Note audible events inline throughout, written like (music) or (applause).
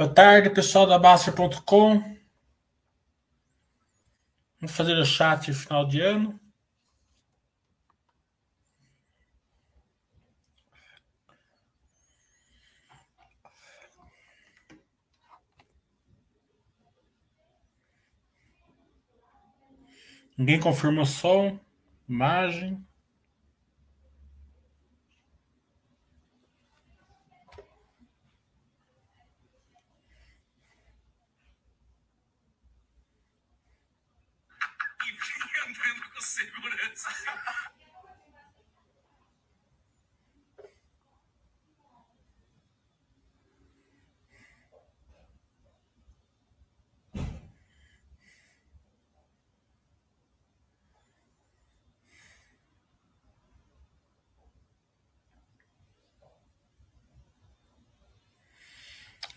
Boa tarde, pessoal da Baster.com. Vamos fazer o chat final de ano. Ninguém confirma o som, imagem.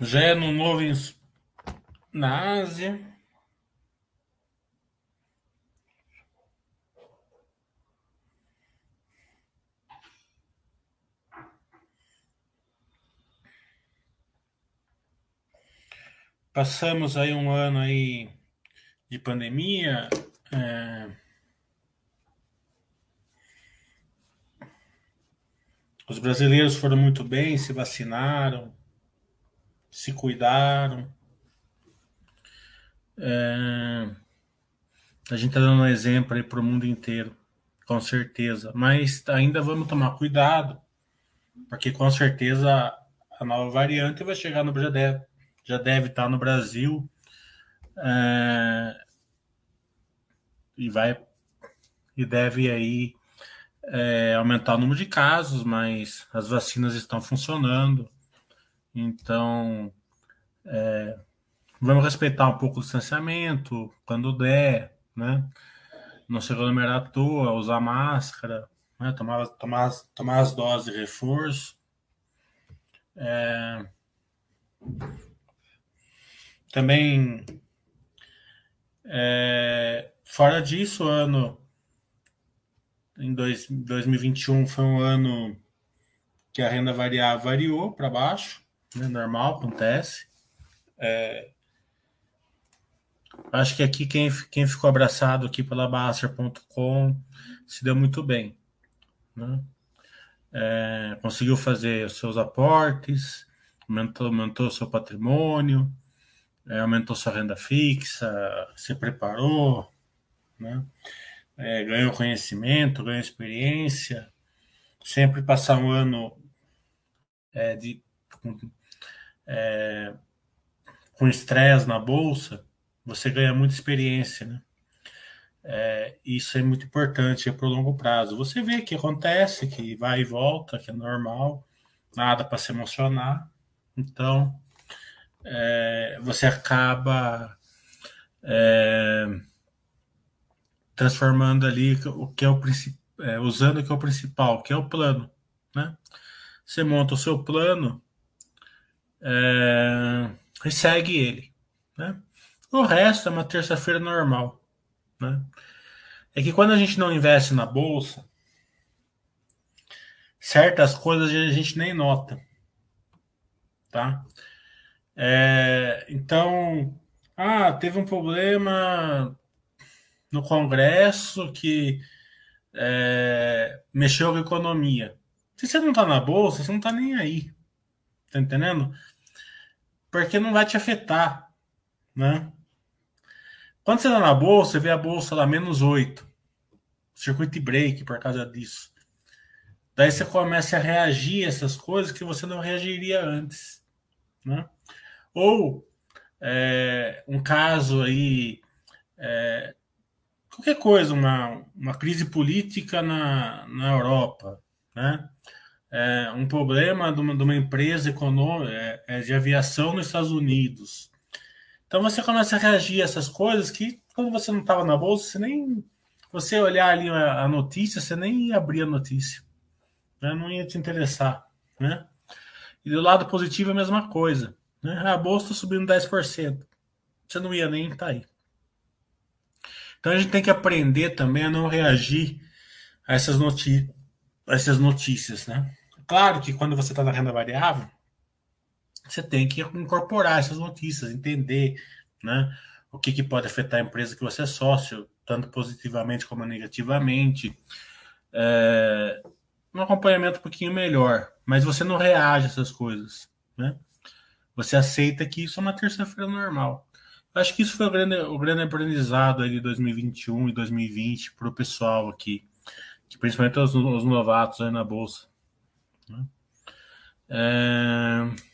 Já é no novo na Ásia. Passamos aí um ano aí de pandemia. É... Os brasileiros foram muito bem, se vacinaram se cuidaram. É... A gente está dando um exemplo aí para o mundo inteiro, com certeza. Mas ainda vamos tomar cuidado, porque com certeza a nova variante vai chegar no deve, já deve estar no Brasil é... e vai e deve aí é, aumentar o número de casos, mas as vacinas estão funcionando. Então, é, vamos respeitar um pouco o distanciamento quando der, né? Não se aglomerar à toa, usar máscara, né? tomar, tomar, tomar as doses de reforço. É, também, é, fora disso, o ano em dois, 2021 foi um ano que a renda variável variou para baixo, é normal, acontece. É, acho que aqui quem, quem ficou abraçado aqui pela Baster.com se deu muito bem. Né? É, conseguiu fazer os seus aportes, aumentou, aumentou seu patrimônio, é, aumentou sua renda fixa, se preparou, né? É, ganhou conhecimento, ganhou experiência. Sempre passar um ano é, de, é, com estresse na bolsa, você ganha muita experiência, né? É, isso é muito importante para o longo prazo. Você vê que acontece, que vai e volta, que é normal, nada para se emocionar. Então, é, você acaba é, transformando ali o que é o é, usando o que é o principal, que é o plano, né? Você monta o seu plano é, e segue ele. Né? O resto é uma terça-feira normal. Né? É que quando a gente não investe na bolsa, certas coisas a gente nem nota. Tá? É, então, ah, teve um problema no Congresso que é, mexeu com a economia. Se você não está na bolsa, você não está nem aí. Tá entendendo? porque não vai te afetar, né? Quando você está na bolsa, você vê a bolsa lá menos 8, circuit break por causa disso. Daí você começa a reagir a essas coisas que você não reagiria antes, né? Ou é, um caso aí, é, qualquer coisa, uma, uma crise política na, na Europa, né? é, um problema de uma, de uma empresa econômica é, é, de aviação nos Estados Unidos. Então você começa a reagir a essas coisas que quando você não estava na bolsa, você nem você olhar ali a, notícia, você nem ia abrir a notícia, né? não ia te interessar, né? E do lado positivo é a mesma coisa, né? A bolsa está subindo 10%, você não ia nem estar tá aí. Então a gente tem que aprender também a não reagir a essas, a essas notícias, né? Claro que quando você está na renda variável, você tem que incorporar essas notícias, entender né, o que, que pode afetar a empresa que você é sócio, tanto positivamente como negativamente. É, um acompanhamento um pouquinho melhor, mas você não reage a essas coisas. Né? Você aceita que isso é uma terça-feira normal. Eu acho que isso foi o grande, o grande aprendizado de 2021 e 2020 para o pessoal aqui, que principalmente os, os novatos aí na Bolsa. Né? É...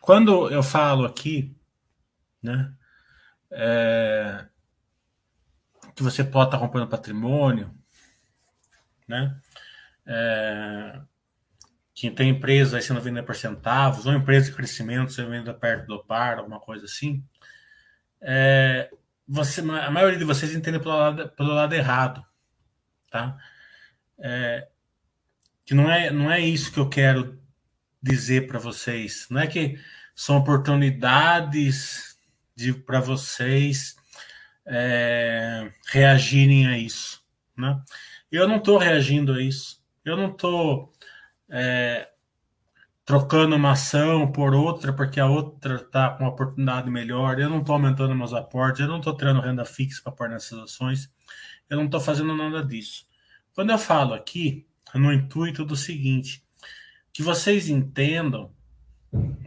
Quando eu falo aqui, né, é, que você pode estar comprando patrimônio, né, é, que tem empresa aí sendo vendida por centavos, ou empresa de crescimento sendo vendida perto do par, alguma coisa assim, é, você, a maioria de vocês entende pelo lado, pelo lado errado, tá? É, que não é, não é isso que eu quero dizer para vocês. Não é que são oportunidades para vocês é, reagirem a isso. Né? Eu não estou reagindo a isso. Eu não estou é, trocando uma ação por outra porque a outra está com uma oportunidade melhor. Eu não estou aumentando meus aportes. Eu não estou tirando renda fixa para pôr nessas ações. Eu não estou fazendo nada disso. Quando eu falo aqui, é no intuito do seguinte, que vocês entendam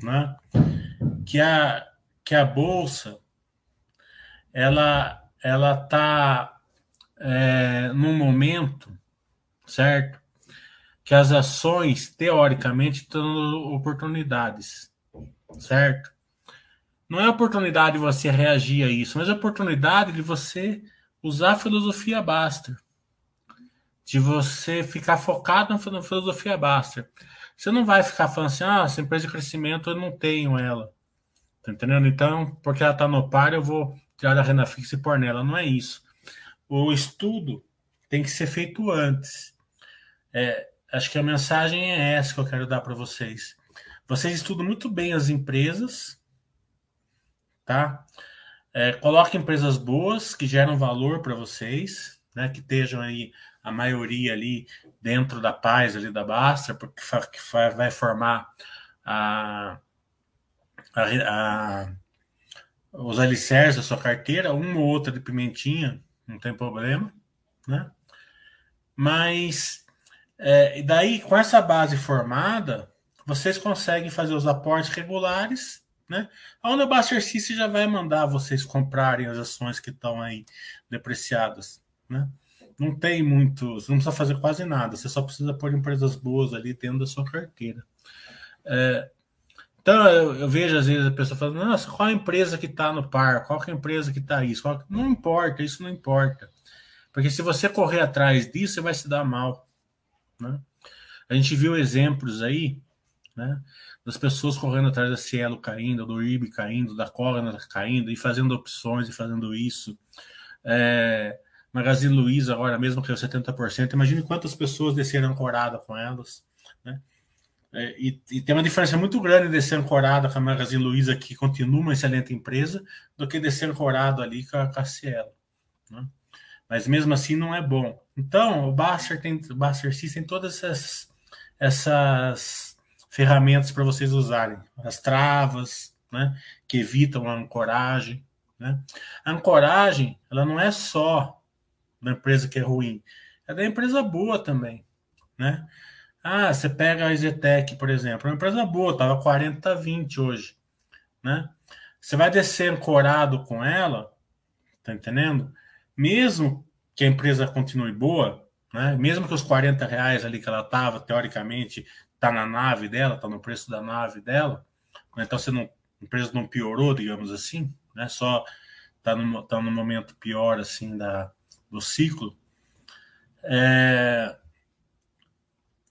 né? que, a, que a Bolsa ela ela está é, num momento, certo? Que as ações, teoricamente, estão oportunidades, certo? Não é oportunidade de você reagir a isso, mas é oportunidade de você usar a filosofia Baster. De você ficar focado na filosofia Baster. Você não vai ficar falando assim, ah, essa empresa de crescimento eu não tenho ela. Tá entendendo? Então, porque ela tá no par, eu vou tirar da renda fixa e pôr nela. Não é isso. O estudo tem que ser feito antes. É, acho que a mensagem é essa que eu quero dar para vocês. Vocês estudam muito bem as empresas, tá? É, coloque empresas boas que geram valor para vocês, né? Que estejam aí a maioria ali dentro da paz ali da Basta, porque vai formar a, a, a, os alicerces da sua carteira, uma ou outra de pimentinha, não tem problema, né? Mas é, daí, com essa base formada, vocês conseguem fazer os aportes regulares, né? Onde o System já vai mandar vocês comprarem as ações que estão aí depreciadas, né? não tem muito, você não precisa fazer quase nada, você só precisa pôr empresas boas ali dentro da sua carteira. É, então eu, eu, vejo às vezes a pessoa falando, nossa, qual a empresa que está no par? Qual é a empresa que está isso? Qual... Não importa, isso não importa. Porque se você correr atrás disso, você vai se dar mal. Né? A gente viu exemplos aí, né? Das pessoas correndo atrás da Cielo caindo, do IB caindo, da Cogna caindo, e fazendo opções e fazendo isso. É, Magazine Luiza agora mesmo caiu 70%. Imagine quantas pessoas desceram ancorada com elas. Né? É, e, e, tem uma diferença muito grande descer ancorada com a Magazine Luiza, que continua uma excelente empresa, do que descer ancorado ali com a, com a Cielo. Né? Mas mesmo assim não é bom. Então, o Baster tem, o Baster System tem todas essas, essas ferramentas para vocês usarem. As travas, né? que evitam a ancoragem. Né? A ancoragem, ela não é só da empresa que é ruim, é da empresa boa também, né? Ah, você pega a Zetec, por exemplo, é uma empresa boa, tava 40 20 hoje, né? Você vai descer ancorado com ela, tá entendendo? Mesmo que a empresa continue boa, né? Mesmo que os 40 reais ali que ela tava, teoricamente, tá na nave dela, tá no preço da nave dela, né? então você não, a empresa não piorou, digamos assim, né? Só tá no, tá no momento pior assim da, do ciclo, é,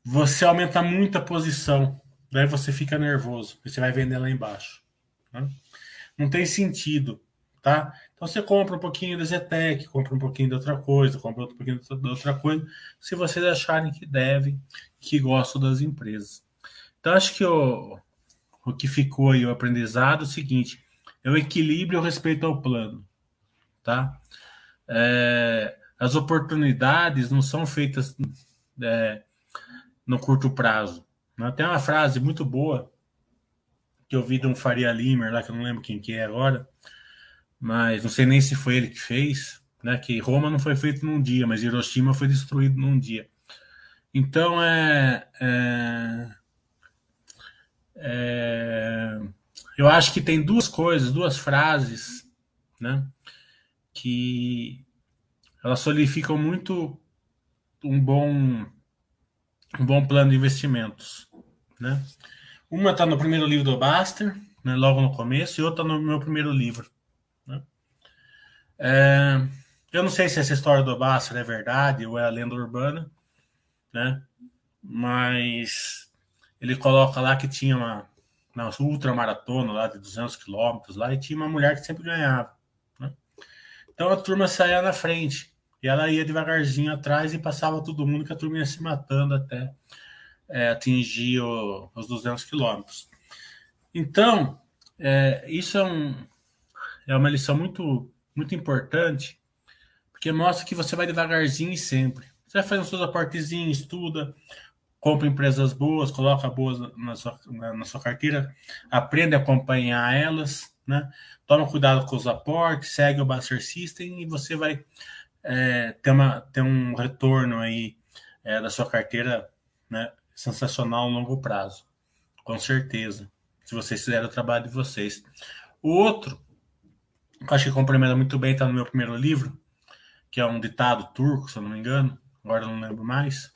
você aumenta muito a posição, daí você fica nervoso, você vai vender lá embaixo. Né? Não tem sentido, tá? Então você compra um pouquinho da Zetec, compra um pouquinho de outra coisa, compra um pouquinho de outra coisa, se vocês acharem que devem, que gostam das empresas. Então acho que o, o que ficou aí o aprendizado é o seguinte: é o equilíbrio respeito ao plano, tá? É, as oportunidades não são feitas é, no curto prazo. Né? Tem uma frase muito boa que eu vi de um Faria Limer lá, que eu não lembro quem que é agora, mas não sei nem se foi ele que fez, né? Que Roma não foi feito num dia, mas Hiroshima foi destruído num dia. Então é, é, é eu acho que tem duas coisas, duas frases, né? Que elas solidificam muito um bom um bom plano de investimentos, né? Uma está no primeiro livro do Baster, né, logo no começo, e outra no meu primeiro livro. É, eu não sei se essa história do Baster é verdade ou é a lenda urbana, né? Mas ele coloca lá que tinha uma, uma ultramaratona lá de 200 quilômetros lá e tinha uma mulher que sempre ganhava. Né? Então a turma saía na frente e ela ia devagarzinho atrás e passava todo mundo que a turma ia se matando até é, atingir o, os 200 quilômetros. Então, é, isso é, um, é uma lição muito, muito importante, porque mostra que você vai devagarzinho e sempre. Você vai fazendo seus aportezinhos, estuda, compra empresas boas, coloca boas na sua, na, na sua carteira, aprende a acompanhar elas, né? Toma cuidado com os aportes, segue o Buster System e você vai é, ter, uma, ter um retorno aí é, da sua carteira né, sensacional a longo prazo. Com certeza. Se vocês fizerem o trabalho de vocês. O outro, acho que complementa muito bem, está no meu primeiro livro, que é um ditado turco, se eu não me engano, agora não lembro mais,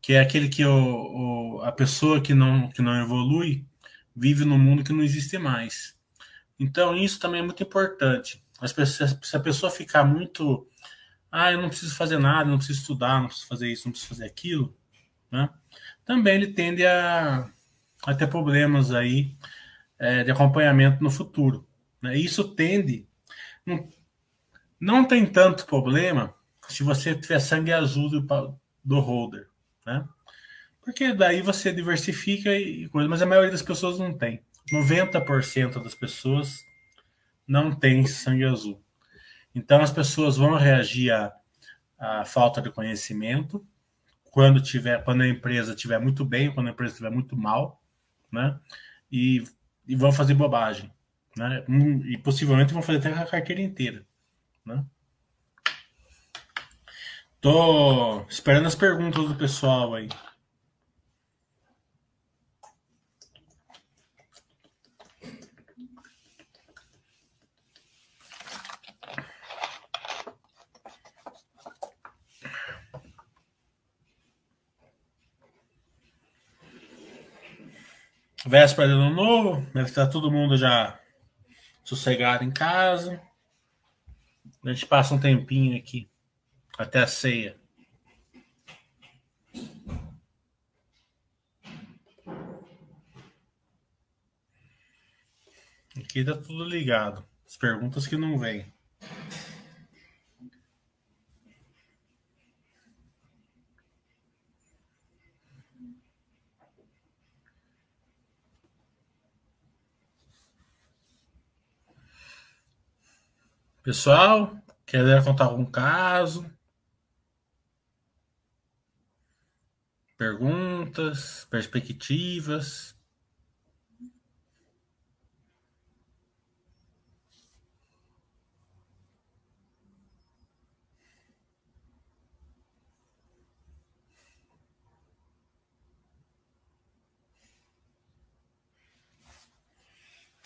que é aquele que o, o, a pessoa que não, que não evolui vive num mundo que não existe mais. Então, isso também é muito importante. As pessoas, se a pessoa ficar muito. Ah, eu não preciso fazer nada, não preciso estudar, não preciso fazer isso, não preciso fazer aquilo, né? também ele tende a, a ter problemas aí é, de acompanhamento no futuro. Né? Isso tende. Não, tem tanto problema se você tiver sangue azul do, do holder. Né? Porque daí você diversifica e coisa, mas a maioria das pessoas não tem. 90% das pessoas não tem sangue azul. Então as pessoas vão reagir à, à falta de conhecimento quando tiver, quando a empresa estiver muito bem, quando a empresa estiver muito mal, né? E, e vão fazer bobagem, né? E possivelmente vão fazer até a carteira inteira, né? Tô esperando as perguntas do pessoal aí. Véspera de ano novo, deve estar todo mundo já sossegado em casa. A gente passa um tempinho aqui até a ceia. Aqui tá tudo ligado. As perguntas que não vêm. Pessoal, quer contar algum caso? Perguntas, perspectivas?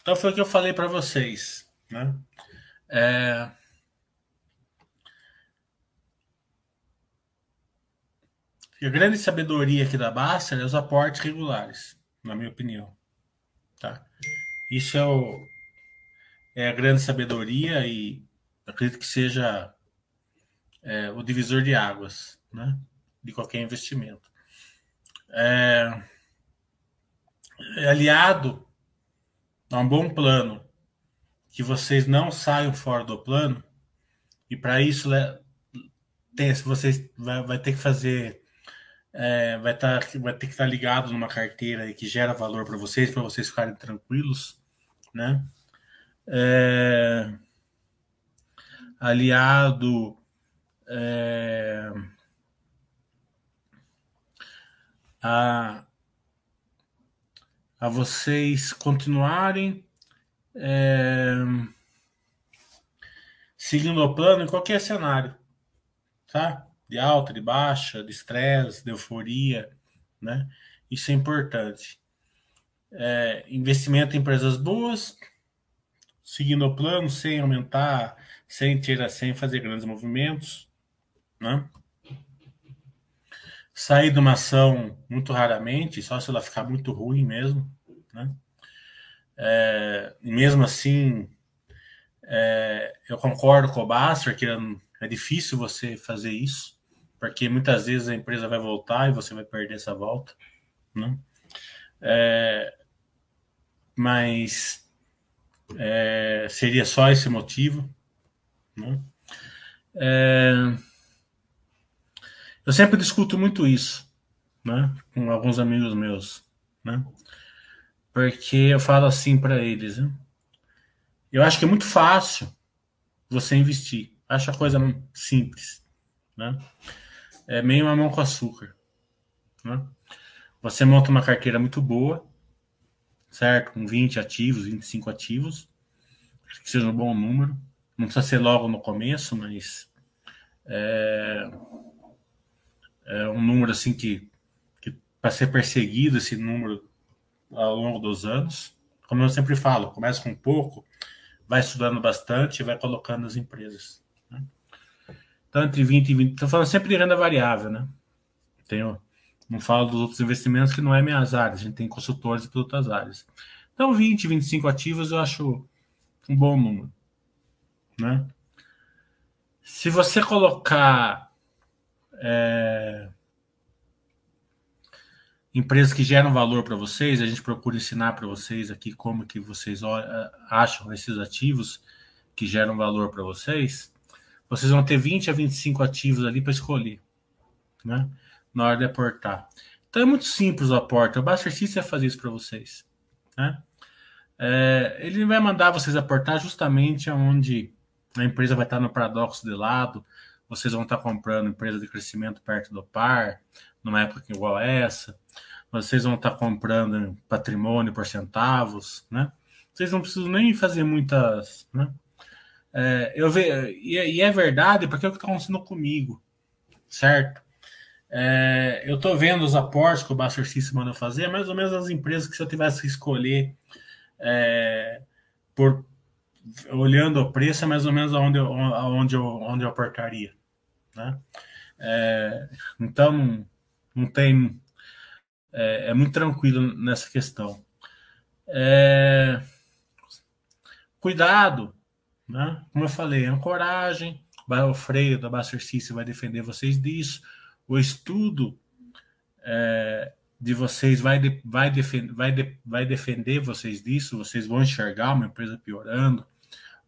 Então foi o que eu falei para vocês, né? É... a grande sabedoria aqui da Basta é os aportes regulares, na minha opinião. Tá? Isso é, o, é a grande sabedoria e acredito que seja é, o divisor de águas né? de qualquer investimento. É, é aliado a um bom plano que vocês não saiam fora do plano e para isso tem, vocês vai, vai ter que fazer é, vai, tá, vai ter que estar tá ligado numa carteira que gera valor para vocês para vocês ficarem tranquilos né? É, aliado é, a, a vocês continuarem é, seguindo o plano em qualquer cenário, tá? De alta, de baixa, de estresse, de euforia, né? Isso é importante. É, investimento em empresas boas, seguindo o plano, sem aumentar, sem tirar, sem fazer grandes movimentos, né? Sair de uma ação muito raramente, só se ela ficar muito ruim mesmo, né? É, mesmo assim, é, eu concordo com o Basser que é difícil você fazer isso, porque muitas vezes a empresa vai voltar e você vai perder essa volta, né? É, mas é, seria só esse motivo. Né? É, eu sempre discuto muito isso né, com alguns amigos meus, né? Porque eu falo assim para eles. Né? Eu acho que é muito fácil você investir, acho a coisa simples. Né? É meio mamão com açúcar. Né? Você monta uma carteira muito boa, certo? Com 20 ativos, 25 ativos, que seja um bom número. Não precisa ser logo no começo, mas é, é um número assim que, que para ser perseguido esse número ao longo dos anos. Como eu sempre falo, começa com pouco, vai estudando bastante e vai colocando as empresas. Né? Então, entre 20 e 20. Estou falando sempre de renda variável, né? Tenho não falo dos outros investimentos que não é minhas áreas, a gente tem consultores de outras áreas. Então, 20, 25 ativos eu acho um bom número. Né? Se você colocar é, empresas que geram valor para vocês, a gente procura ensinar para vocês aqui como que vocês acham esses ativos que geram valor para vocês. Vocês vão ter 20 a 25 ativos ali para escolher. Né? na hora de aportar. Então é muito simples o aporte. O Buster System fazer isso para vocês. Né? É, ele vai mandar vocês aportar justamente onde a empresa vai estar no paradoxo de lado. Vocês vão estar comprando empresa de crescimento perto do par, numa época igual a essa. Vocês vão estar comprando patrimônio por centavos, né? Vocês não precisam nem fazer muitas, né? É, eu ve, e, é, e é verdade porque é o que está acontecendo comigo, certo? É, eu estou vendo os aportes que o Buster System manda fazer, mais ou menos as empresas que se eu tivesse que escolher é, por olhando o preço, é mais ou menos aonde eu, aonde eu, onde eu aportaria. Né? É, então, não tem. É, é, muito tranquilo nessa questão. É, cuidado, né? como eu falei, ancoragem, o freio da Buster System vai defender vocês disso o estudo é, de vocês vai, de, vai, defend, vai, de, vai defender vocês disso, vocês vão enxergar uma empresa piorando,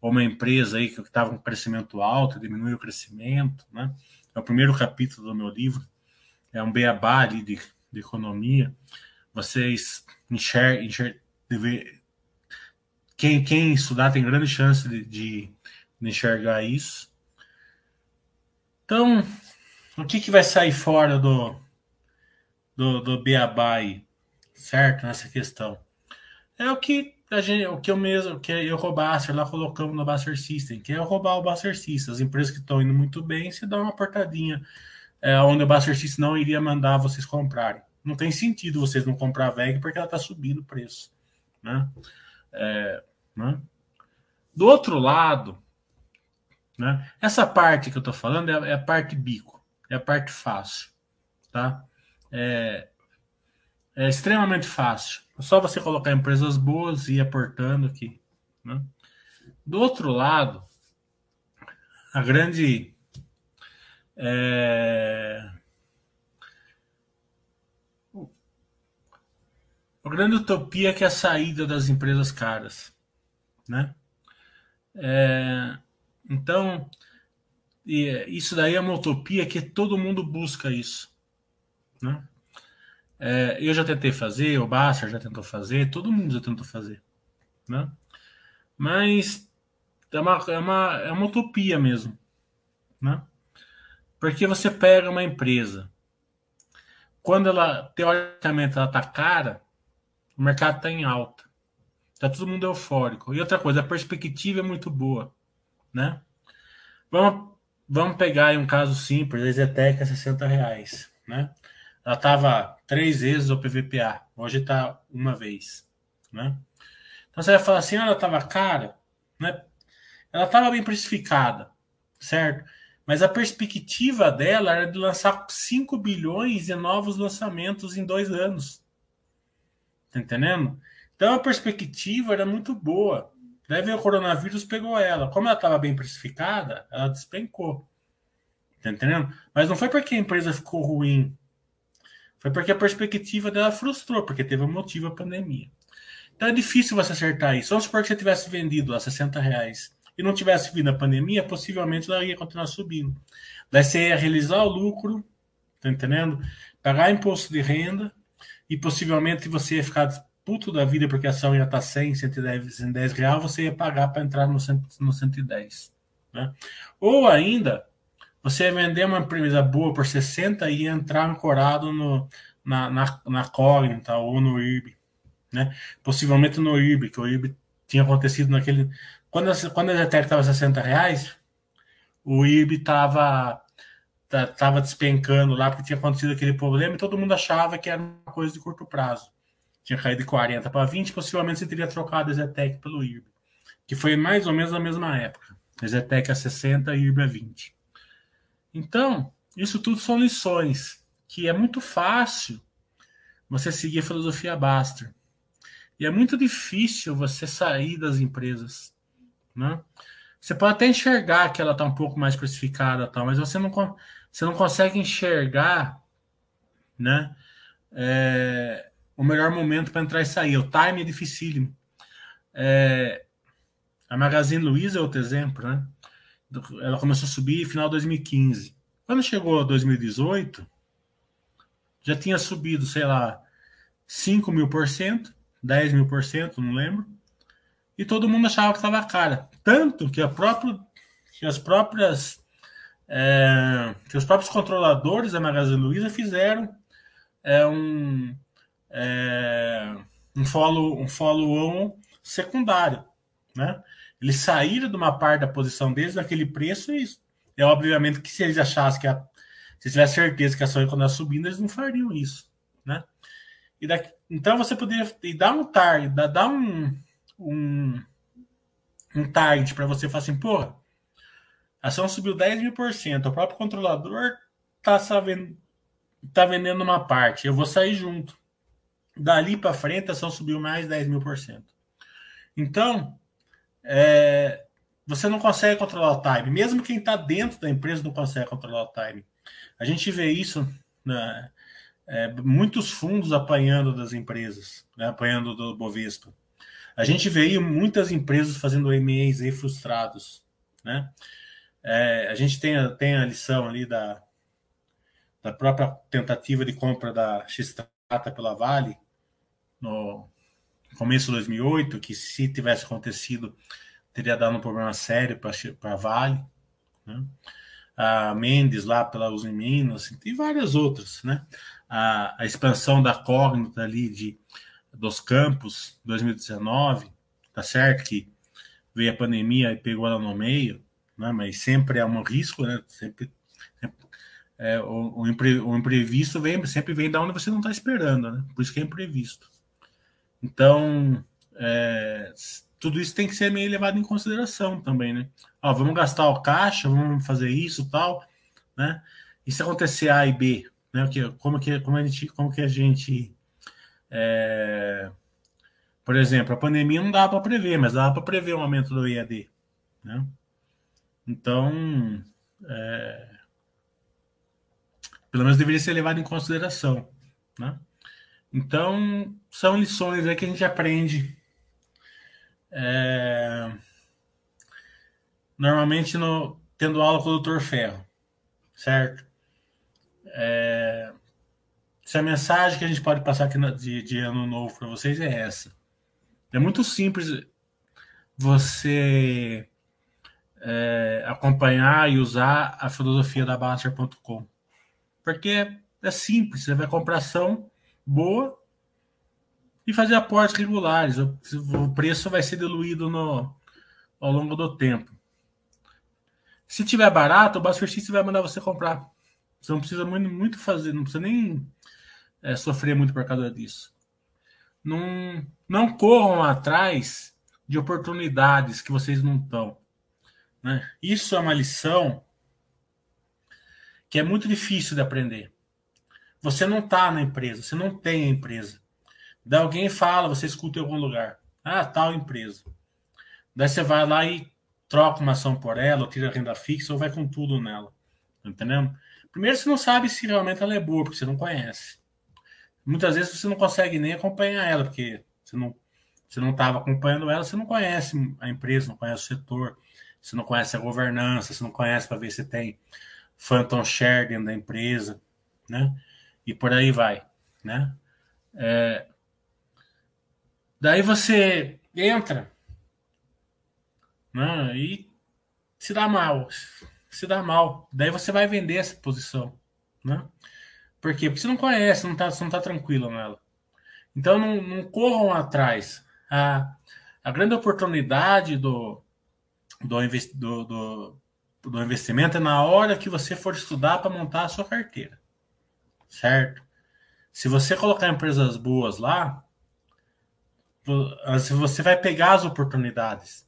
ou uma empresa aí que estava com crescimento alto, diminui o crescimento, né? É o primeiro capítulo do meu livro, é um beabá ali de, de economia. Vocês enxergam, enxer, quem, quem estudar tem grande chance de, de, de enxergar isso. Então, o que, que vai sair fora do, do, do Beabá certo? Nessa questão. É o que a gente, o que eu mesmo, que eu roubasse lá colocamos no Buster System, que é roubar o Buster System. As empresas que estão indo muito bem, se dá uma portadinha é, onde o Buster System não iria mandar vocês comprarem. Não tem sentido vocês não comprar a VEG porque ela está subindo o preço. Né? É, né? Do outro lado, né, essa parte que eu estou falando é, é a parte bico é a parte fácil, tá? É, é extremamente fácil. É só você colocar empresas boas e ir aportando aqui. Né? Do outro lado, a grande é, a grande utopia é que é a saída das empresas caras, né? É, então, e isso daí é uma utopia que todo mundo busca isso. Né? É, eu já tentei fazer, o Basser já tentou fazer, todo mundo já tentou fazer. Né? Mas é uma, é, uma, é uma utopia mesmo. Né? Porque você pega uma empresa, quando ela, teoricamente, ela está cara, o mercado está em alta. Está todo mundo eufórico. E outra coisa, a perspectiva é muito boa. Né? Vamos, vamos pegar um caso simples, a Zetec a 60 reais. Né? Ela estava três vezes o PVPA, hoje está uma vez. Né? Então você vai falar assim, ah, ela estava cara, né? ela estava bem precificada, certo? Mas a perspectiva dela era de lançar 5 bilhões de novos lançamentos em dois anos. Tá entendendo? Então a perspectiva era muito boa. Deve o coronavírus pegou ela. Como ela estava bem precificada, ela despencou. Tá entendendo? Mas não foi porque a empresa ficou ruim. Foi porque a perspectiva dela frustrou, porque teve um motivo a pandemia. Então é difícil você acertar isso. Vamos supor que você tivesse vendido a 60 reais e não tivesse vindo a pandemia, possivelmente ela ia continuar subindo. Daí você ia realizar o lucro, tá entendendo? Pagar imposto de renda e possivelmente você ia ficar puto da vida porque a ação ia estar 100, 110, 110 real, você ia pagar para entrar no, no 110. Né? Ou ainda, você ia vender uma empresa boa por 60 e entrar ancorado no, na, na, na Cognita ou no IRB. Né? Possivelmente no IRB, que o IRB tinha acontecido naquele. Quando a, quando a Zetec estava 60 reais, o IRB estava tava despencando lá porque tinha acontecido aquele problema e todo mundo achava que era uma coisa de curto prazo tinha caído de 40 para 20, possivelmente você teria trocado a Zetec pelo IRB, que foi mais ou menos na mesma época. A Zetec a 60 e IRB a 20. Então, isso tudo são lições que é muito fácil você seguir a filosofia Baster. E é muito difícil você sair das empresas. Né? Você pode até enxergar que ela está um pouco mais precificada, tal, mas você não, você não consegue enxergar né, é, o melhor momento para entrar e sair. O time é dificílimo. É, a Magazine Luiza é outro exemplo, né? Ela começou a subir final de 2015. Quando chegou 2018, já tinha subido, sei lá, 5 mil por cento, 10 mil por cento, não lembro. E todo mundo achava que estava cara. Tanto que, a própria, que as próprias. É, que os próprios controladores da Magazine Luiza fizeram é, um, é, um follow um follow-on secundário, né? Eles saíram de uma parte da posição deles naquele preço e é obviamente que se eles achassem que a, se tivesse certeza que a ação ia continuar subindo, eles não fariam isso, né? E daqui, então você poderia dar um target, dar um, um, um target para você falar assim, porra, a ação subiu 10 mil por cento, o próprio controlador tá, sabendo, tá vendendo uma parte, eu vou sair junto. Dali para frente, a ação subiu mais 10 mil por cento. Então, é, você não consegue controlar o time. Mesmo quem está dentro da empresa não consegue controlar o time. A gente vê isso, né, é, muitos fundos apanhando das empresas, né, apanhando do Bovespa. A gente vê muitas empresas fazendo MEs aí frustrados. Né? É, a gente tem, a, tem a lição ali da, da própria tentativa de compra da X-Trata pela Vale, no começo de 2008, que se tivesse acontecido, teria dado um problema sério para a Vale. Né? A Mendes lá pela em Minas, tem várias outras. Né? A, a expansão da Cognita ali de, dos campos 2019, tá certo que veio a pandemia e pegou ela no meio, né? mas sempre é um risco, né? sempre, é, o, o, o, imprevisto vem, sempre vem da onde você não está esperando, né? por isso que é imprevisto. Então, é, tudo isso tem que ser meio levado em consideração também, né? Ó, vamos gastar o caixa, vamos fazer isso tal, né? E se acontecer A e B, né? Como que, como a gente, como que a gente, é, por exemplo, a pandemia não dá para prever, mas dá para prever o aumento do IAD, né? Então, é, pelo menos deveria ser levado em consideração, né? Então, são lições aí que a gente aprende. É... Normalmente no... tendo aula com o Dr. Ferro, certo? É... Se a mensagem que a gente pode passar aqui de, de ano novo para vocês é essa. É muito simples você é, acompanhar e usar a filosofia da Baster.com. Porque é simples, você vai comprar ação boa, e fazer aportes regulares. O, o preço vai ser diluído no, ao longo do tempo. Se tiver barato, o Buzzfeed vai mandar você comprar. Você não precisa muito, muito fazer, não precisa nem é, sofrer muito por causa disso. Não, não corram atrás de oportunidades que vocês não estão. Né? Isso é uma lição que é muito difícil de aprender. Você não está na empresa, você não tem a empresa. Daí alguém fala, você escuta em algum lugar. Ah, tal empresa. Daí você vai lá e troca uma ação por ela, ou tira renda fixa, ou vai com tudo nela. Entendeu? Primeiro, você não sabe se realmente ela é boa, porque você não conhece. Muitas vezes você não consegue nem acompanhar ela, porque você não você não estava acompanhando ela, você não conhece a empresa, não conhece o setor, você não conhece a governança, você não conhece para ver se tem phantom share dentro da empresa, né? E por aí vai, né? É... Daí você entra, né? E se dá mal, se dá mal. Daí você vai vender essa posição, né? Por quê? Porque você não conhece, não está não tá tranquilo nela. Então não, não corram atrás. A, a grande oportunidade do, do, do, do, do investimento é na hora que você for estudar para montar a sua carteira. Certo? Se você colocar empresas boas lá, você vai pegar as oportunidades.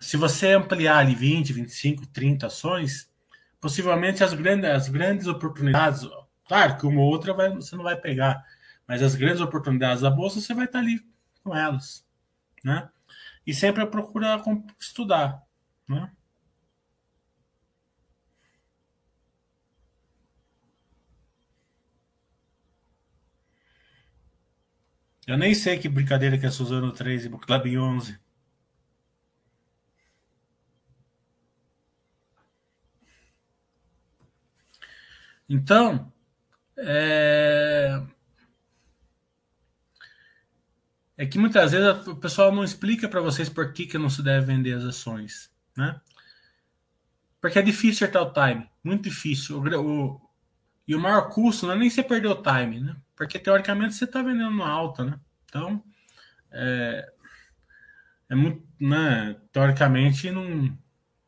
Se você ampliar ali 20, 25, 30 ações, possivelmente as grandes, as grandes oportunidades, Claro que uma ou outra vai, você não vai pegar, mas as grandes oportunidades da bolsa você vai estar ali com elas, né? E sempre procurar estudar, né? Eu nem sei que brincadeira que é Suzano 3 e Club 11. Então, é... é que muitas vezes o pessoal não explica para vocês por que, que não se deve vender as ações, né? Porque é difícil acertar o time, muito difícil. O, o, e o maior custo não é nem você perder o time, né? Porque teoricamente você está vendendo no alta, né? Então, é, é muito, né? Teoricamente não,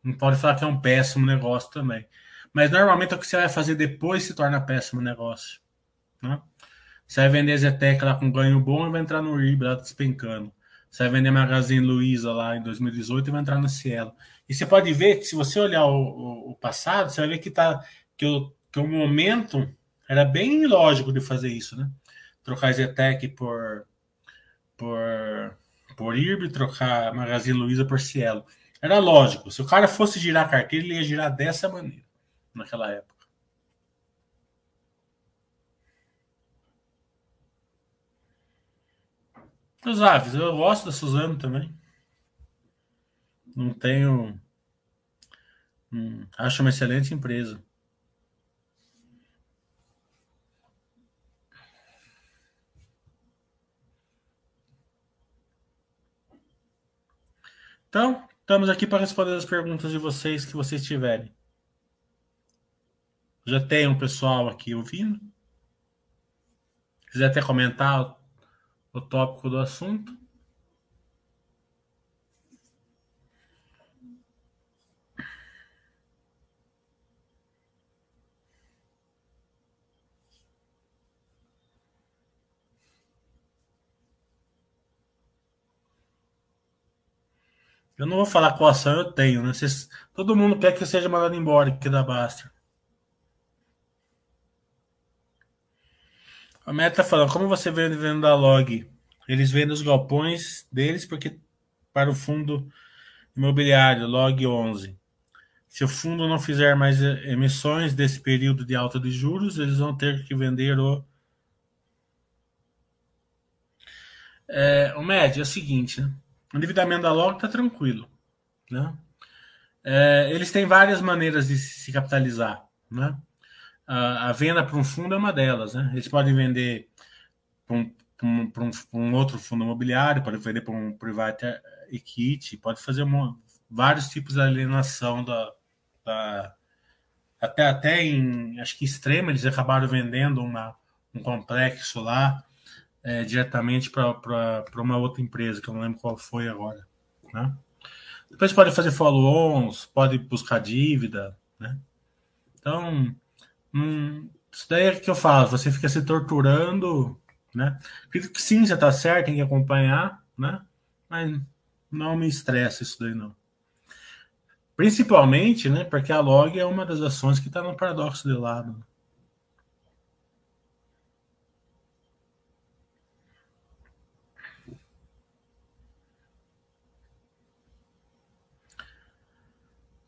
não pode falar que é um péssimo negócio também. Mas normalmente o que você vai fazer depois se torna péssimo negócio. Né? Você vai vender Zetec lá com ganho bom e vai entrar no IRB lá despencando. Você vai vender Magazine Luiza lá em 2018 e vai entrar no Cielo. E você pode ver que se você olhar o, o, o passado, você vai ver que, tá, que, o, que o momento era bem lógico de fazer isso, né? Trocar Zetec por, por, por IRB, trocar Magazine Luiza por Cielo. Era lógico. Se o cara fosse girar a carteira, ele ia girar dessa maneira naquela época. Os aves, eu gosto da Suzano também. Não tenho. Hum, acho uma excelente empresa. Então, estamos aqui para responder as perguntas de vocês que vocês tiverem. Já tem um pessoal aqui ouvindo. Quiser até comentar o, tópico do assunto. Eu não vou falar qual ação eu tenho, né? Vocês, todo mundo quer que eu seja mandado embora aqui da Basta. A Meta tá falando, como você vende vendo da log? Eles vendem os galpões deles porque para o fundo imobiliário, log 11. Se o fundo não fizer mais emissões desse período de alta de juros, eles vão ter que vender o. É, o médio é o seguinte, né? o endividamento da log está tranquilo. Né? É, eles têm várias maneiras de se capitalizar. Né? A, venda para um fundo é uma delas. Né? Eles podem vender para um, um, um, um, outro fundo imobiliário, podem vender para um private equity, pode fazer uma, vários tipos de alienação da, da, até, até em acho que extrema eles acabaram vendendo uma, um complexo lá é, diretamente para uma outra empresa, que eu não lembro qual foi agora. Né? Depois pode fazer follow-ons, pode buscar dívida. Né? Então, hum, isso daí é que eu falo, você fica se torturando. Né? Acredito que sim, você está certo, tem que acompanhar, né? mas não me estressa isso daí não. Principalmente, né, porque a log é uma das ações que está no paradoxo de lado.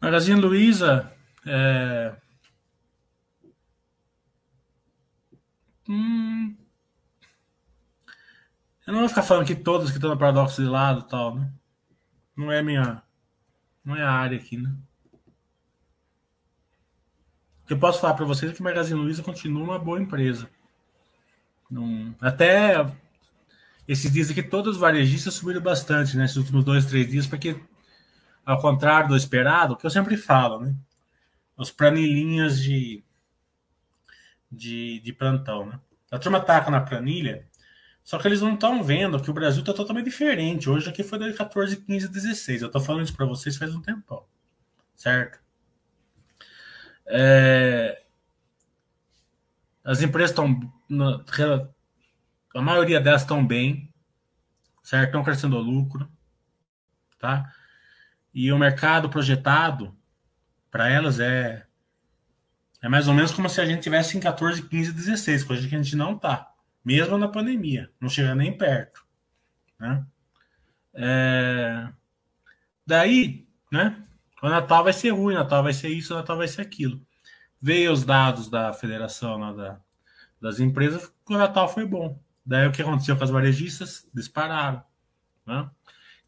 Magazine Luiza, é... hum... eu não vou ficar falando que todos que estão no paradoxo de lado tal, né? Não é minha, não é a área aqui, né? O que eu posso falar para vocês é que Magazine Luiza continua uma boa empresa. Não... Até esses dias aqui todos os varejistas subiram bastante, né? Últimos dois, três dias, porque ao contrário do esperado, que eu sempre falo, né? Os planilhinhas de, de, de plantão, né? A turma ataca na planilha, só que eles não estão vendo que o Brasil está totalmente diferente. Hoje aqui foi de 14, 15, 16. Eu estou falando isso para vocês faz um tempão, certo? É... As empresas estão. A maioria delas estão bem, certo? Estão crescendo lucro, tá? E o mercado projetado para elas é é mais ou menos como se a gente tivesse em 14, 15, 16, coisa que a gente não tá, mesmo na pandemia, não chega nem perto, né? É... Daí, né? O Natal vai ser ruim, o Natal vai ser isso, o Natal vai ser aquilo. Veio os dados da federação da, das empresas, o Natal foi bom. Daí o que aconteceu com as varejistas? Dispararam. Né?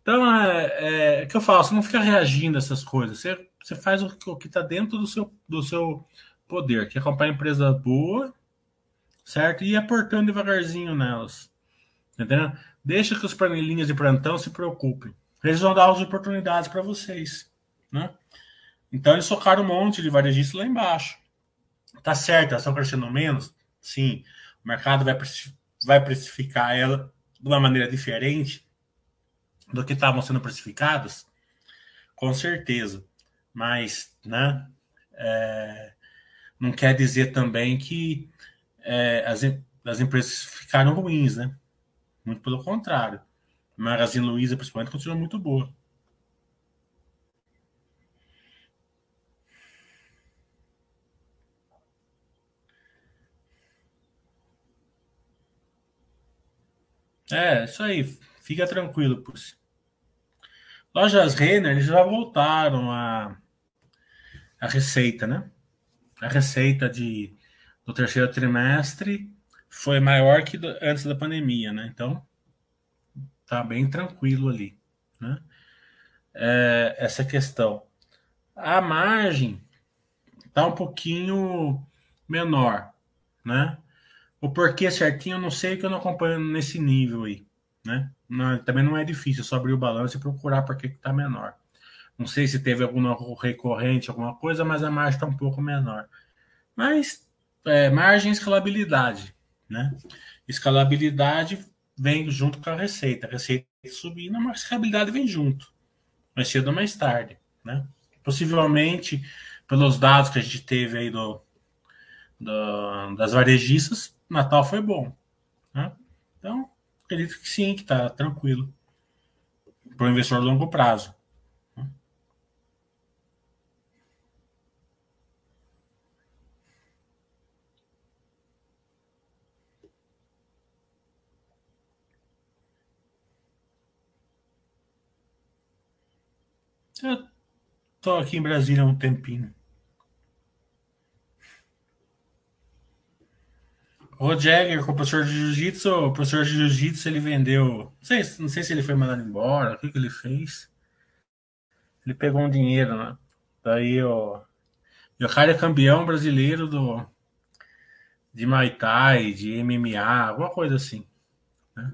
Então, é, é que eu falo, você não fica reagindo a essas coisas, você, você faz o, o que está dentro do seu, do seu poder, que é comprar empresa boa, certo? E ir aportando devagarzinho nelas. Entendeu? Deixa que os panelinhas de plantão se preocupem. Eles vão dar as oportunidades para vocês. Né? Então, eles socaram um monte de varejistas lá embaixo. Tá certo, elas estão crescendo menos? Sim. O mercado vai, vai precificar ela de uma maneira diferente do que estavam sendo precificadas? Com certeza. Mas, né? É, não quer dizer também que é, as, as empresas ficaram ruins, né? Muito pelo contrário. Magazine Luiza, principalmente, continua muito boa. É, isso aí. Fica tranquilo, Pussy. Lojas Renner, eles já voltaram a, a receita, né? A receita de, do terceiro trimestre foi maior que do, antes da pandemia, né? Então, tá bem tranquilo ali, né? É, essa questão. A margem tá um pouquinho menor, né? O porquê certinho eu não sei que eu não acompanho nesse nível aí, né? Não, também não é difícil, é só abrir o balanço e procurar por que está menor. Não sei se teve alguma recorrente, alguma coisa, mas a margem está um pouco menor. Mas é, margem escalabilidade. Né? Escalabilidade vem junto com a receita. A receita subindo, a escalabilidade vem junto. Mais cedo ou mais tarde. Né? Possivelmente, pelos dados que a gente teve aí do, do das varejistas, Natal foi bom. Né? Então, acredito que sim, que está tranquilo para o investidor de longo prazo. Eu estou aqui em Brasília há um tempinho. O Jagger, professor de jiu-jitsu, o professor de jiu-jitsu ele vendeu. Não sei, não sei se ele foi mandado embora, o que, que ele fez. Ele pegou um dinheiro, né? Daí o. E o cara é campeão brasileiro do. De Muay Thai, de MMA, alguma coisa assim. Né?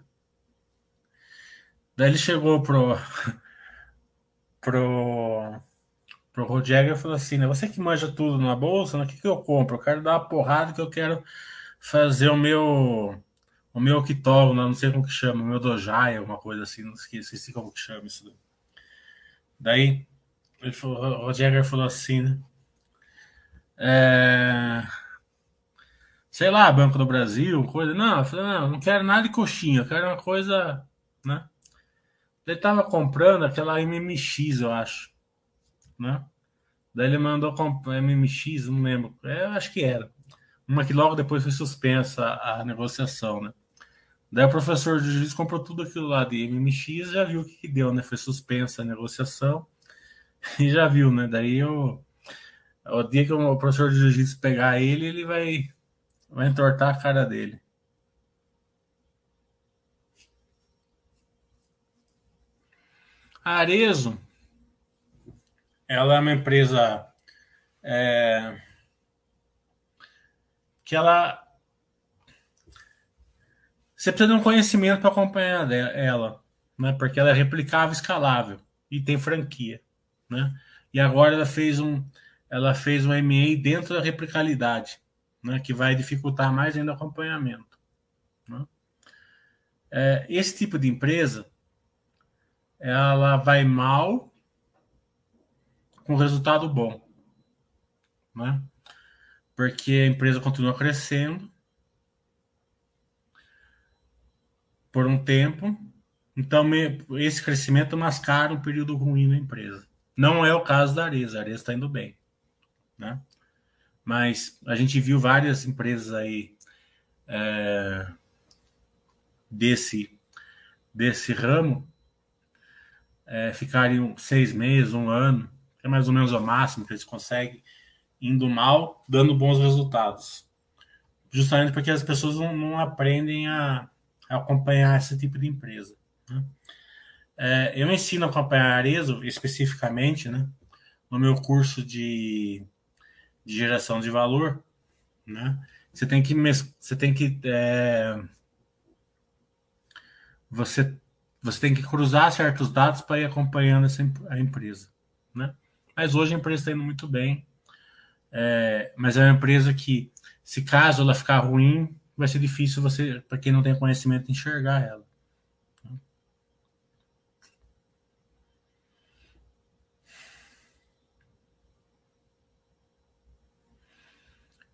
Daí ele chegou pro. (laughs) pro. Pro Rodjagger e falou assim, né? Você que manja tudo na bolsa, né? o que, que eu compro? Eu quero dar uma porrada que eu quero fazer o meu o meu Kitoro, não sei como que chama, o meu Dojai, alguma coisa assim, não esqueci, esqueci como que chama isso. Daí, ele falou, o Roger falou assim, né? É, sei lá, Banco do Brasil, coisa. Não, falei, não, não quero nada de coxinha, quero uma coisa, né? Ele tava comprando aquela MMX, eu acho, né? Daí ele mandou comprar MMX, não lembro, é, eu acho que era. Uma que logo depois foi suspensa a, a negociação, né? Daí o professor de juiz comprou tudo aquilo lá de MMX, já viu o que, que deu, né? Foi suspensa a negociação (laughs) e já viu, né? Daí eu, o dia que o professor de jiu-jitsu pegar ele, ele vai, vai entortar a cara dele. A Arezo, ela é uma empresa é, que ela você precisa de um conhecimento para acompanhar ela, né? Porque ela é replicável, escalável e tem franquia, né? E agora ela fez um, ela fez um MA dentro da replicabilidade, né? Que vai dificultar mais ainda o acompanhamento. Né? É, esse tipo de empresa, ela vai mal com resultado bom, né? Porque a empresa continua crescendo por um tempo. Então, esse crescimento mascara um período ruim na empresa. Não é o caso da Areza. A Areza está indo bem. Né? Mas a gente viu várias empresas aí é, desse, desse ramo é, ficarem seis meses, um ano, é mais ou menos o máximo que eles conseguem, indo mal, dando bons resultados. Justamente porque as pessoas não, não aprendem a, acompanhar esse tipo de empresa. Né? É, eu ensino a acompanhar a Arezo especificamente, né, no meu curso de, de geração de valor, né? Você tem que você tem que é, você você tem que cruzar certos dados para ir acompanhando essa, a empresa, né? Mas hoje a empresa está indo muito bem, é, mas é uma empresa que, se caso ela ficar ruim, vai ser difícil você, para quem não tem conhecimento, enxergar ela.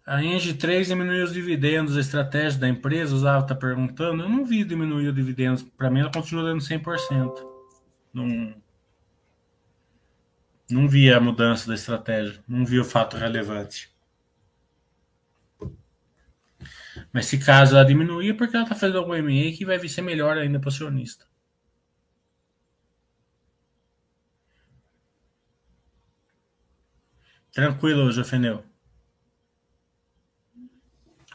A Engie 3 diminuiu os dividendos, a estratégia da empresa, o Zava está perguntando. Eu não vi diminuir os dividendos. Para mim, ela continua dando 100%. Não, não vi a mudança da estratégia. Não vi o fato relevante. Mas se caso ela diminuir, é porque ela está fazendo algum MA que vai ser melhor ainda para o acionista. Tranquilo, Jofeneu.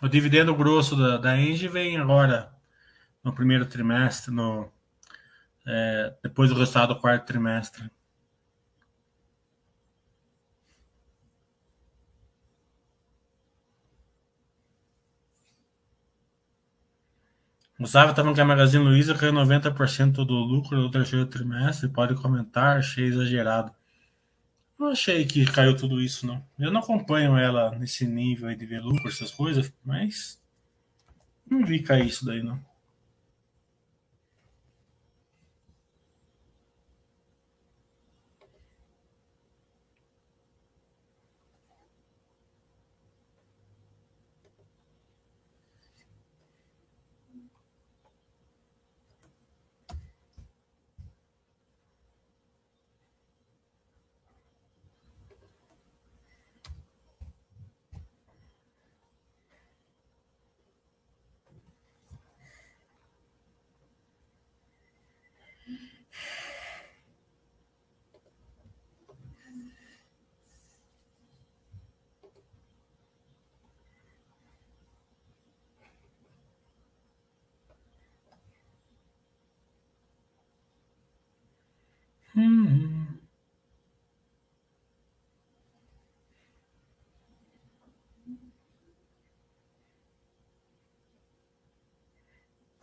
O dividendo grosso da, da Engie vem agora no primeiro trimestre, no, é, depois do resultado do quarto trimestre. Gustavo estava que a Magazine Luiza caiu 90% do lucro do terceiro trimestre. Pode comentar, achei exagerado. Não achei que caiu tudo isso, não. Eu não acompanho ela nesse nível de ver lucro, essas coisas, mas não vi cair isso daí, não.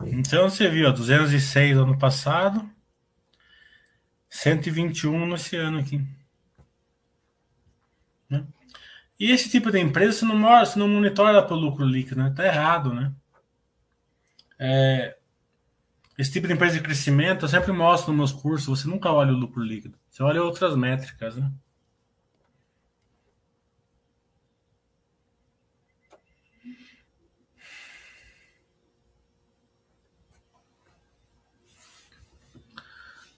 Então você viu, ó, 206 ano passado, 121 nesse ano aqui. Né? E esse tipo de empresa você não, mora, você não monitora para o lucro líquido, né? Tá errado, né? É, esse tipo de empresa de crescimento, eu sempre mostro nos meus cursos, você nunca olha o lucro líquido, você olha outras métricas, né?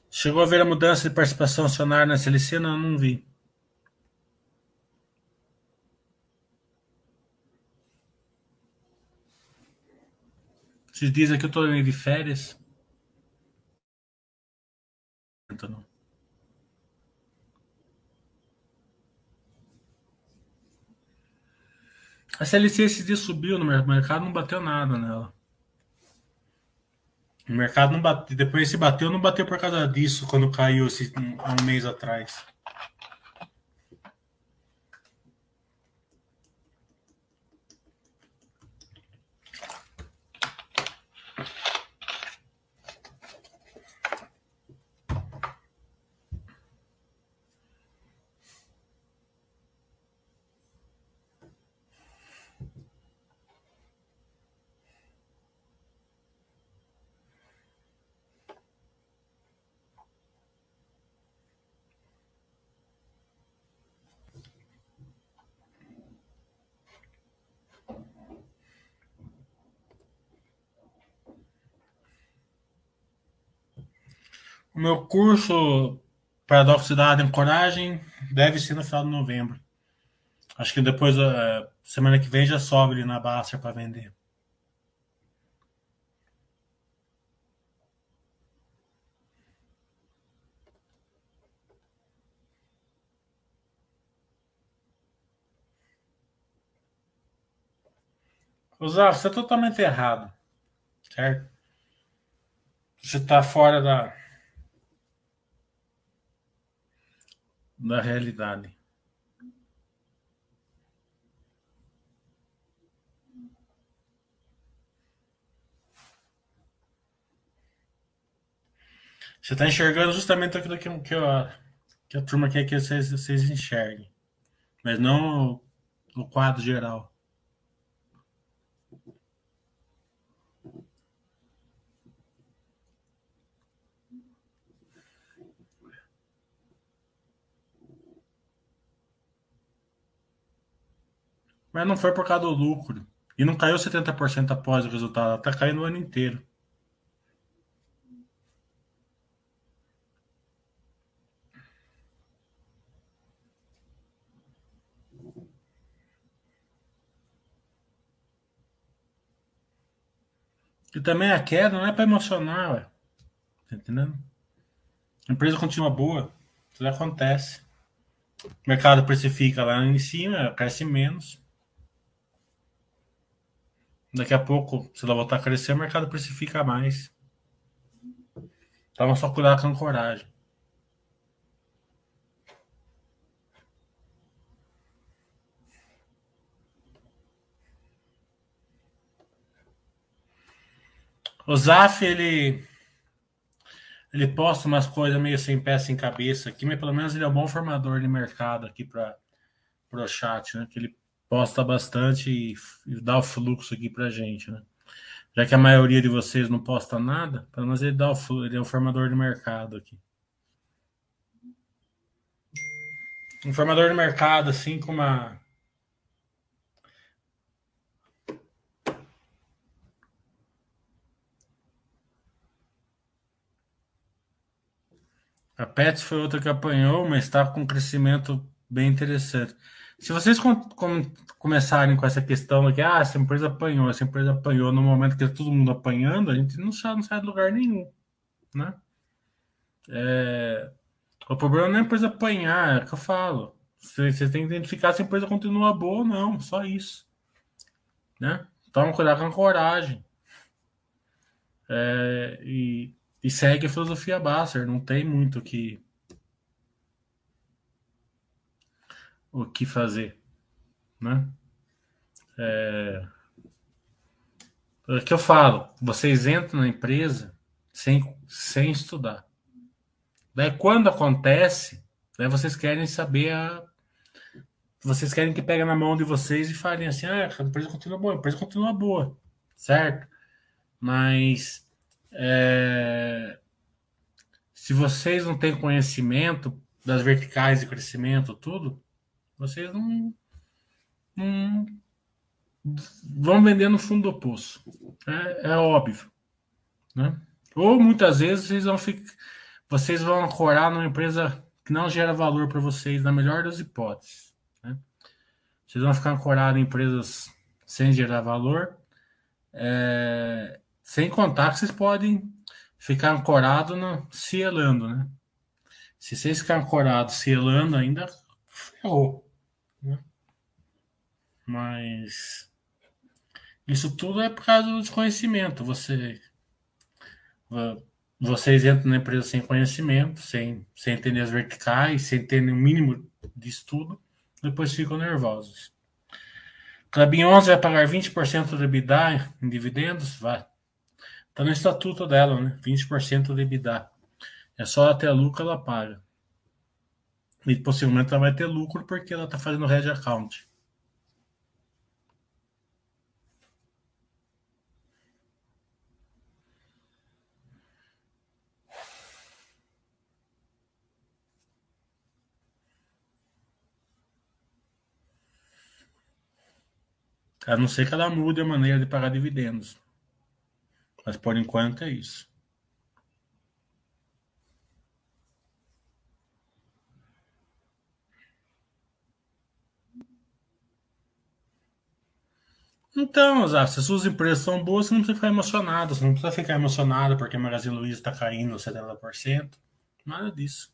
Chegou a ver a mudança de participação acionária na SLC? Não, não vi. Esses dias aqui eu indo de férias. Então, a CLC esse dia subiu no mercado, não bateu nada nela. O mercado não bateu, depois se bateu, não bateu por causa disso quando caiu esse, há um mês atrás. Meu curso Paradoxo da Ancoragem deve ser no final de novembro. Acho que depois, uh, semana que vem, já sobe na Baster para vender. Osar, você é totalmente errado, certo? Você está fora da, da realidade. Você está enxergando justamente aquilo que, que, a, que a turma quer que vocês, vocês enxerguem, mas não o quadro geral. Mas não foi por causa do lucro. E não caiu 70% após o resultado, está caindo o ano inteiro. E também a queda não é para emocionar, ué. Tá entendendo? A empresa continua boa, tudo acontece. O mercado precifica lá em cima, cresce menos. Daqui a pouco, se ela voltar a crescer, o mercado precifica mais. Então, só cuidar com a ancoragem. O Zaf, ele ele posta umas coisas meio sem pé, sem cabeça aqui, mas pelo menos ele é um bom formador de mercado aqui para o chat, né? Que ele posta bastante e, e dá o fluxo aqui para gente, né? Já que a maioria de vocês não posta nada, pelo menos ele dá o fluxo, ele é um formador de mercado aqui. Um formador de mercado, assim, com uma. A Pets foi outra que apanhou, mas está com um crescimento bem interessante. Se vocês com, com, começarem com essa questão de que ah, essa empresa apanhou, essa empresa apanhou no momento que tá todo mundo apanhando, a gente não sai, não sai de lugar nenhum, né? É, o problema não é a empresa apanhar, é o que eu falo. Você, você tem que identificar se a empresa continua boa ou não, só isso. Né? Toma cuidado com a coragem. É, e, e segue a filosofia Basser, não tem muito que o que fazer, né? É, é o que eu falo, vocês entram na empresa sem, sem estudar. Daí quando acontece, daí vocês querem saber a. Vocês querem que pegue na mão de vocês e falem assim, ah, a empresa continua boa, a empresa continua boa, certo? Mas é, se vocês não têm conhecimento das verticais de crescimento, tudo, vocês não, não vão vender no fundo do poço. É, é óbvio. Né? Ou muitas vezes vocês vão ficar, vocês vão ancorar numa empresa que não gera valor para vocês, na melhor das hipóteses. Né? Vocês vão ficar ancorados em empresas sem gerar valor, é, sem contar que vocês podem ficar ancorado no cielando, né? Se vocês ficarem ancorados cielando ainda, ferrou. Mas isso tudo é por causa do desconhecimento. Você, vocês entram na empresa sem conhecimento, sem, sem entender as verticais, sem ter o mínimo de estudo, depois ficam nervosos. Clabin 11 vai pagar 20% do EBITDA em dividendos? Vai. Está no estatuto dela, né? 20% do EBITDA. É só até lucro ela paga. E possivelmente ela vai ter lucro porque ela está fazendo red account. A não ser que ela mude a maneira de pagar dividendos. Mas por enquanto é isso. Então, Zé, se as suas empresas são boas, você não precisa ficar emocionado. Você não precisa ficar emocionado porque a Magazine Luiza está caindo 70%. Nada disso.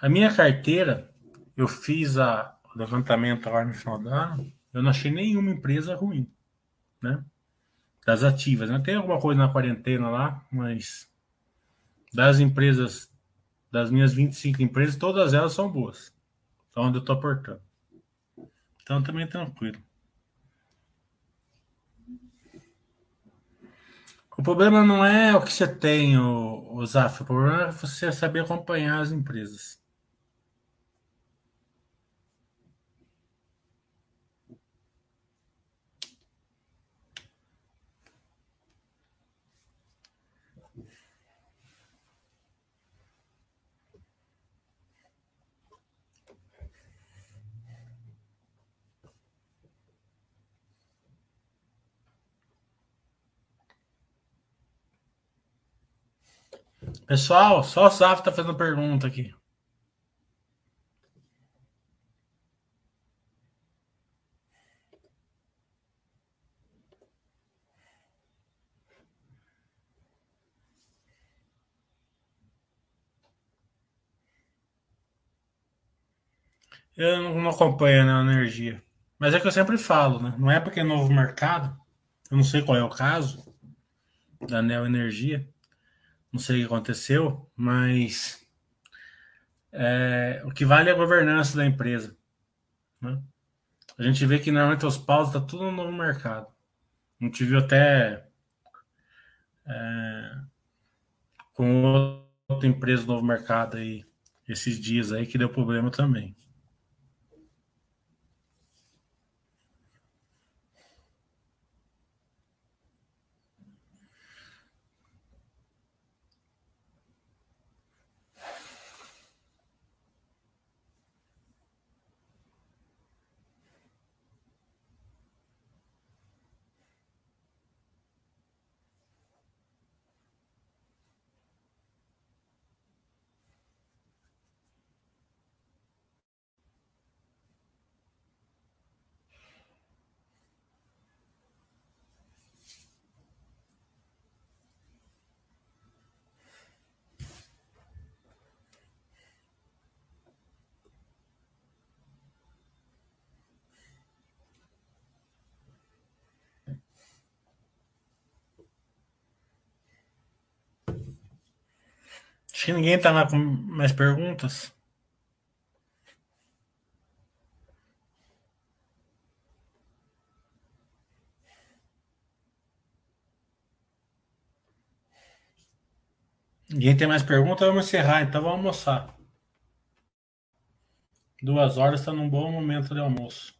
A minha carteira, eu fiz a, o levantamento agora no final do ano, eu não achei nenhuma empresa ruim, né? Das ativas, né? Tem alguma coisa na quarentena lá, mas das empresas, das minhas 25 empresas, todas elas são boas. Então, onde eu estou aportando. Então, também tranquilo. O problema não é o que você tem, o, o Zaf, o problema é você saber acompanhar as empresas. Pessoal, só o Saf tá fazendo pergunta aqui. Eu não acompanho né, a energia. Mas é que eu sempre falo, né? Não é porque é novo mercado. Eu não sei qual é o caso da Neo Energia. Não sei o que aconteceu, mas é, o que vale é a governança da empresa. Né? A gente vê que normalmente os paus está tudo no novo mercado. A gente viu até é, com outra empresa do novo mercado aí esses dias aí que deu problema também. que ninguém está lá com mais perguntas. Ninguém tem mais perguntas, vamos encerrar, então vamos almoçar. Duas horas está num bom momento de almoço.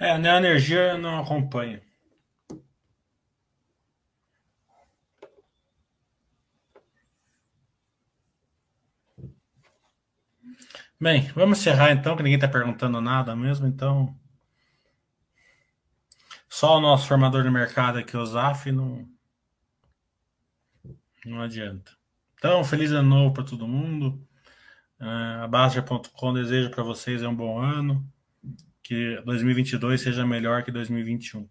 É, a energia não acompanha. Bem, vamos encerrar então, que ninguém está perguntando nada mesmo, então. Só o nosso formador de mercado aqui, o Zaf, não. Não adianta. Então, feliz ano novo para todo mundo. Uh, a Bastia.com deseja para vocês um bom ano. Que 2022 seja melhor que 2021.